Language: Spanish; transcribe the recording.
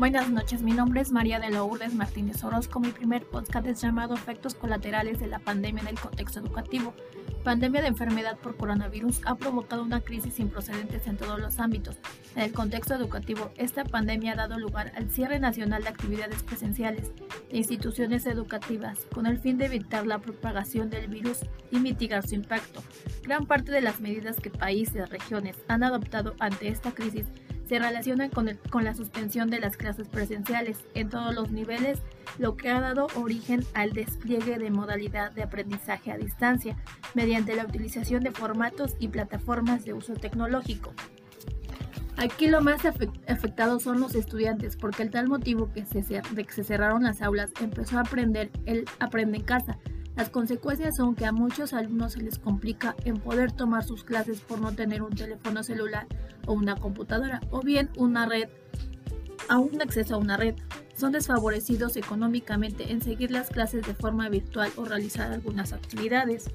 Buenas noches, mi nombre es María de Lourdes Martínez Orozco. Mi primer podcast es llamado Efectos colaterales de la pandemia en el contexto educativo. Pandemia de enfermedad por coronavirus ha provocado una crisis sin precedentes en todos los ámbitos. En el contexto educativo, esta pandemia ha dado lugar al cierre nacional de actividades presenciales de instituciones educativas con el fin de evitar la propagación del virus y mitigar su impacto. Gran parte de las medidas que países, regiones han adoptado ante esta crisis se relaciona con, con la suspensión de las clases presenciales en todos los niveles, lo que ha dado origen al despliegue de modalidad de aprendizaje a distancia mediante la utilización de formatos y plataformas de uso tecnológico. Aquí lo más afectado son los estudiantes, porque el tal motivo que se, de que se cerraron las aulas empezó a aprender el aprende en casa, las consecuencias son que a muchos alumnos se les complica en poder tomar sus clases por no tener un teléfono celular o una computadora o bien una red, un acceso a una red. Son desfavorecidos económicamente en seguir las clases de forma virtual o realizar algunas actividades.